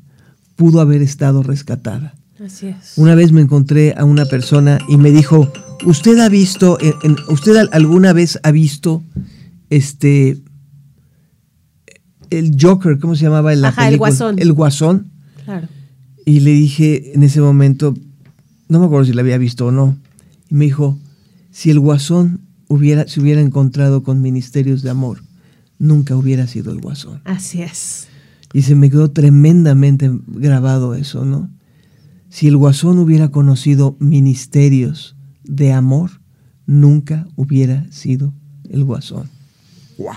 pudo haber estado rescatada. Así es. Una vez me encontré a una persona y me dijo, ¿usted ha visto, en- en- usted al- alguna vez ha visto este, el Joker, ¿cómo se llamaba en la Ajá, el? Guasón. El Guasón. Claro. Y le dije en ese momento, no me acuerdo si la había visto o no, y me dijo, si el Guasón hubiera, se hubiera encontrado con ministerios de amor, nunca hubiera sido el Guasón. Así es. Y se me quedó tremendamente grabado eso, ¿no? Si el guasón hubiera conocido ministerios de amor, nunca hubiera sido el guasón. ¡Wow!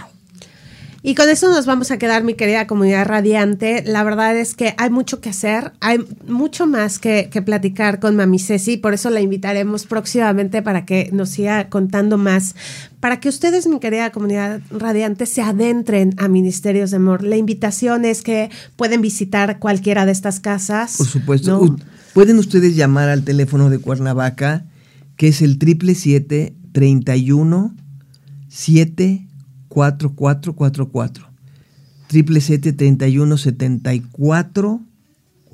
Y con eso nos vamos a quedar, mi querida comunidad radiante. La verdad es que hay mucho que hacer, hay mucho más que, que platicar con Mami Ceci, por eso la invitaremos próximamente para que nos siga contando más, para que ustedes, mi querida comunidad radiante, se adentren a Ministerios de Amor. La invitación es que pueden visitar cualquiera de estas casas. Por supuesto. Pueden ustedes llamar al teléfono de Cuernavaca, que es el 777 31 74444. 777 31 74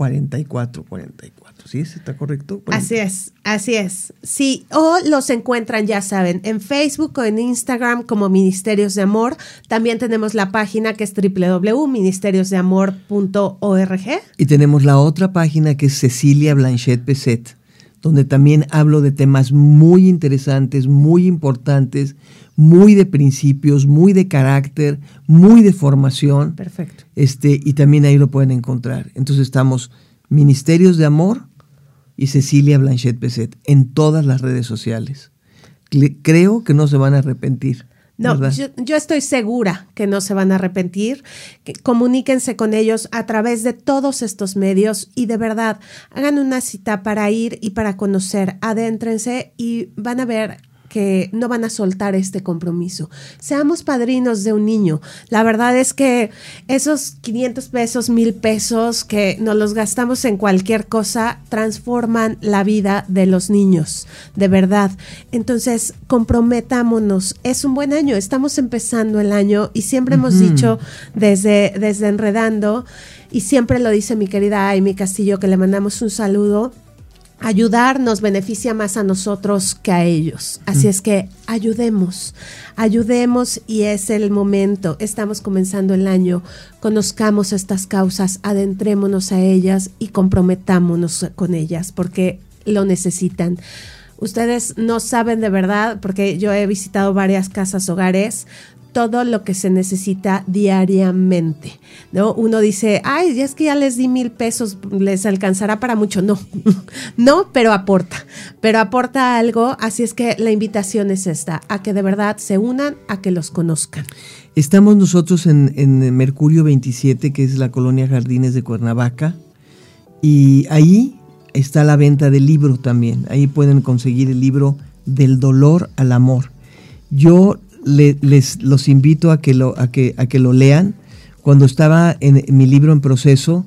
44 44. ¿Sí? ¿Está correcto? Así es, así es. Sí, o los encuentran, ya saben, en Facebook o en Instagram como Ministerios de Amor. También tenemos la página que es www.ministeriosdeamor.org. Y tenemos la otra página que es Cecilia Blanchet Peset, donde también hablo de temas muy interesantes, muy importantes, muy de principios, muy de carácter, muy de formación. Perfecto. Este, y también ahí lo pueden encontrar. Entonces estamos Ministerios de Amor y Cecilia Blanchet Peset en todas las redes sociales. Creo que no se van a arrepentir. No, yo, yo estoy segura que no se van a arrepentir. Que comuníquense con ellos a través de todos estos medios y de verdad hagan una cita para ir y para conocer. Adéntrense y van a ver que no van a soltar este compromiso. Seamos padrinos de un niño. La verdad es que esos 500 pesos, mil pesos que nos los gastamos en cualquier cosa transforman la vida de los niños, de verdad. Entonces, comprometámonos. Es un buen año, estamos empezando el año y siempre hemos dicho desde, desde Enredando, y siempre lo dice mi querida Amy Castillo, que le mandamos un saludo ayudar nos beneficia más a nosotros que a ellos. Así es que ayudemos, ayudemos y es el momento. Estamos comenzando el año, conozcamos estas causas, adentrémonos a ellas y comprometámonos con ellas porque lo necesitan. Ustedes no saben de verdad, porque yo he visitado varias casas hogares, todo lo que se necesita diariamente, ¿no? Uno dice, ay, es que ya les di mil pesos, les alcanzará para mucho. No, no, pero aporta, pero aporta algo, así es que la invitación es esta, a que de verdad se unan, a que los conozcan. Estamos nosotros en, en Mercurio 27, que es la colonia Jardines de Cuernavaca, y ahí está la venta del libro también. Ahí pueden conseguir el libro Del dolor al amor. Yo les los invito a que lo, a que, a que lo lean. Cuando estaba en, mi libro en proceso,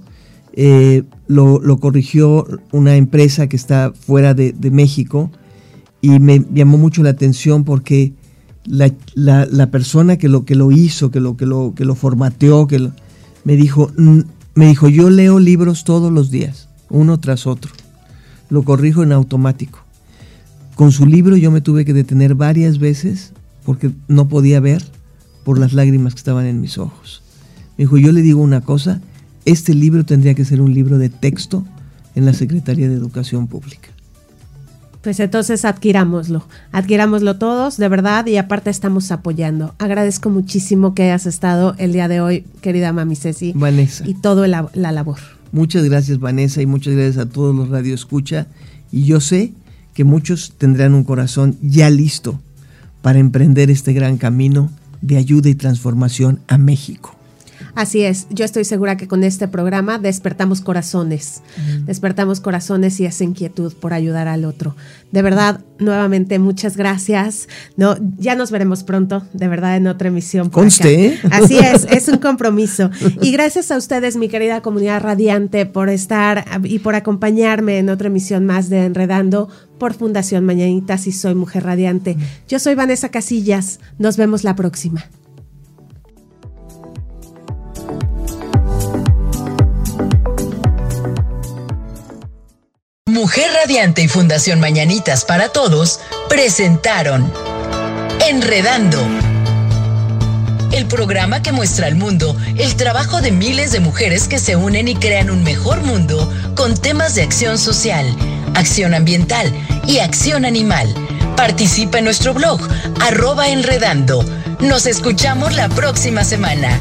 eh, lo, corrigió una empresa que está fuera de, México y me llamó mucho la atención porque la, persona que lo, que lo hizo, que lo, que lo, que lo formateó, que me dijo, me dijo, yo leo libros todos los días, uno tras otro. Lo corrijo en automático. Con su libro yo me tuve que detener varias veces porque no podía ver por las lágrimas que estaban en mis ojos. Me dijo, yo le digo una cosa, este libro tendría que ser un libro de texto en la Secretaría de Educación Pública. Pues entonces adquirámoslo, adquirámoslo todos, de verdad, y aparte estamos apoyando. Agradezco muchísimo que hayas estado el día de hoy, querida mami Ceci. Vanessa. Y toda la, la, labor. Muchas gracias, Vanessa, y muchas gracias a todos los Radio Escucha. Y yo sé que muchos tendrán un corazón ya listo para emprender este gran camino de ayuda y transformación a México. Así es, yo estoy segura que con este programa despertamos corazones, despertamos corazones y esa inquietud por ayudar al otro. De verdad, nuevamente muchas gracias. No, ya nos veremos pronto, de verdad, en otra emisión. Conste. Así es, es un compromiso. Y gracias a ustedes, mi querida comunidad radiante, por estar y por acompañarme en otra emisión más de Enredando por Fundación Mañanitas y Soy Mujer Radiante. Yo soy Vanessa Casillas. Nos vemos la próxima. Mujer Radiante y Fundación Mañanitas para Todos presentaron Enredando. El programa que muestra al mundo el trabajo de miles de mujeres que se unen y crean un mejor mundo con temas de acción social, acción ambiental y acción animal. Participa en nuestro blog, arroba enredando. Nos escuchamos la próxima semana.